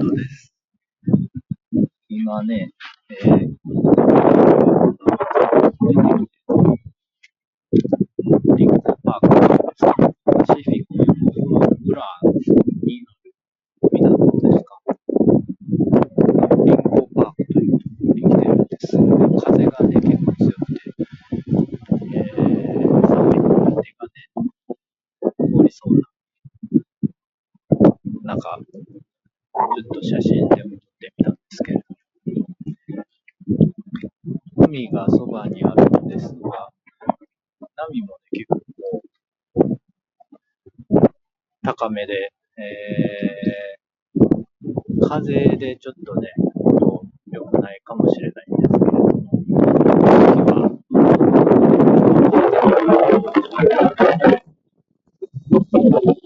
トです。今ね、えー、リンクパークですか、パシフィックの裏にある港ですか、リンパークというところに来てるんです。風がね、結構強くて、えー、寒いので手がね、凍りそうな中、ちょっと写真でも撮ってみたんですけれども、海がそばにあるんですが、波もね、結構高めで、えー、風でちょっとね、良くないかもしれないんですけれども、天気は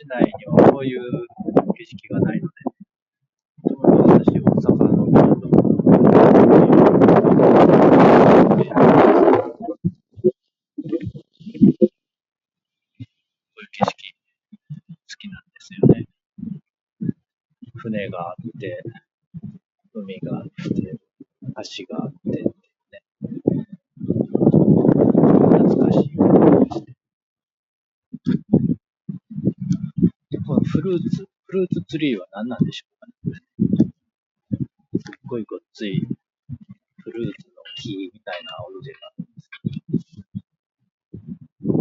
市内にはこういう景色がないので、ちょうど私、大阪の京都こういう景色、好きなんですよね。船があって、海があって、橋があってっていうね、懐かしい思いがして。でこのフルーツ、フルーツツリーは何なんでしょうかね。すっごいごっついフルーツの木みたいなオブジェがあるんですけど。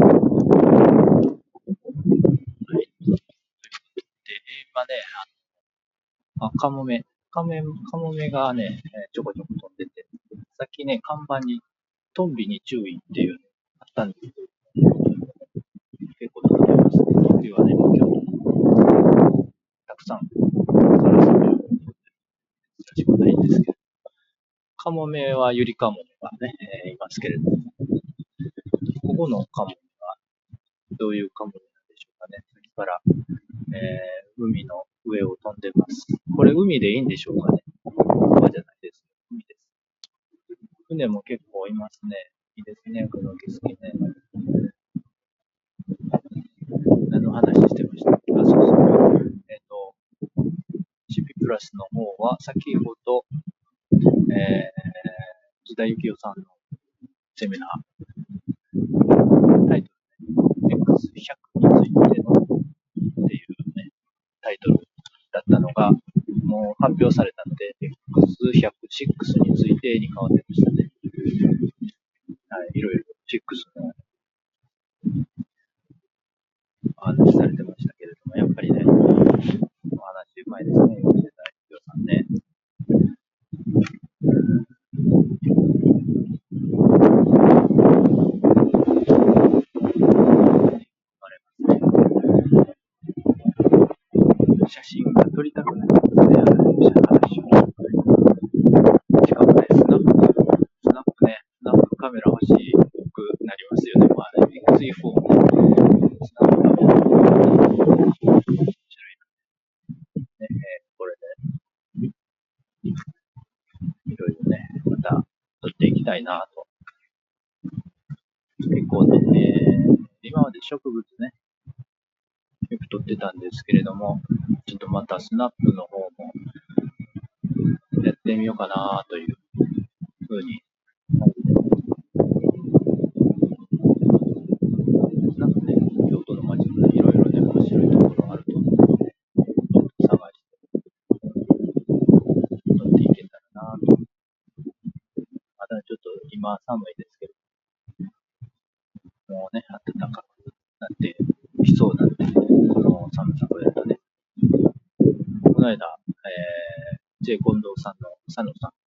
はい。で、今ね、あの、あ、カモメ、カメ、カモメがね、ちょこちょこ飛んでて、さっきね、看板にトンビに注意っていうのがあったんですけど、結構飛んでますね。トンビはね、もう京都にたくさんカラスが飛んでる珍しくないんですけど、カモメはユリカモメがね、えーいますけれども、ここのカモメはどういうカモメなんでしょうかね。さっきから、えー海の上を飛んでます。これ海でいいんでしょうかね。川じゃないです。海です。船も結構いますね。いいですね、この景色ね。何の話してましたっけあ、そうそう。えっ、と、プラスの方は、先ほど、えー、津田幸夫さんのセミナー、タイトルね、X100 についてのっていうね、タイトルだったのが、もう発表されたので、X100、6についてに変わってましたね。はい、いろいろ6のお話しされてましたけれども、やっぱりね、お話うまいですね、吉田幸夫さんね。あれますね。写真が撮りたくなりますね、あの話を。しかもね、スナップ、スナップね、スナップカメラ欲しくなりますよね。まあね、X4 ね、スナップカメラ。面白いな。ね、えーこれで、いろいろね、ま取っていきたいなと。結構ね、えー今まで植物ね、よく取ってたんですけれども、ちょっとまたスナップの方もやってみようかなというふうに思ってます。なんかね、京都の街もね、いろいろね、面白いところあると思うので、ちょっと探して撮っていけたらなと。まだまあ寒いですけど、もうね、暖かくなってきそうなんで、この寒さぐらいだね。この間、えー、J 近藤さんの佐野さん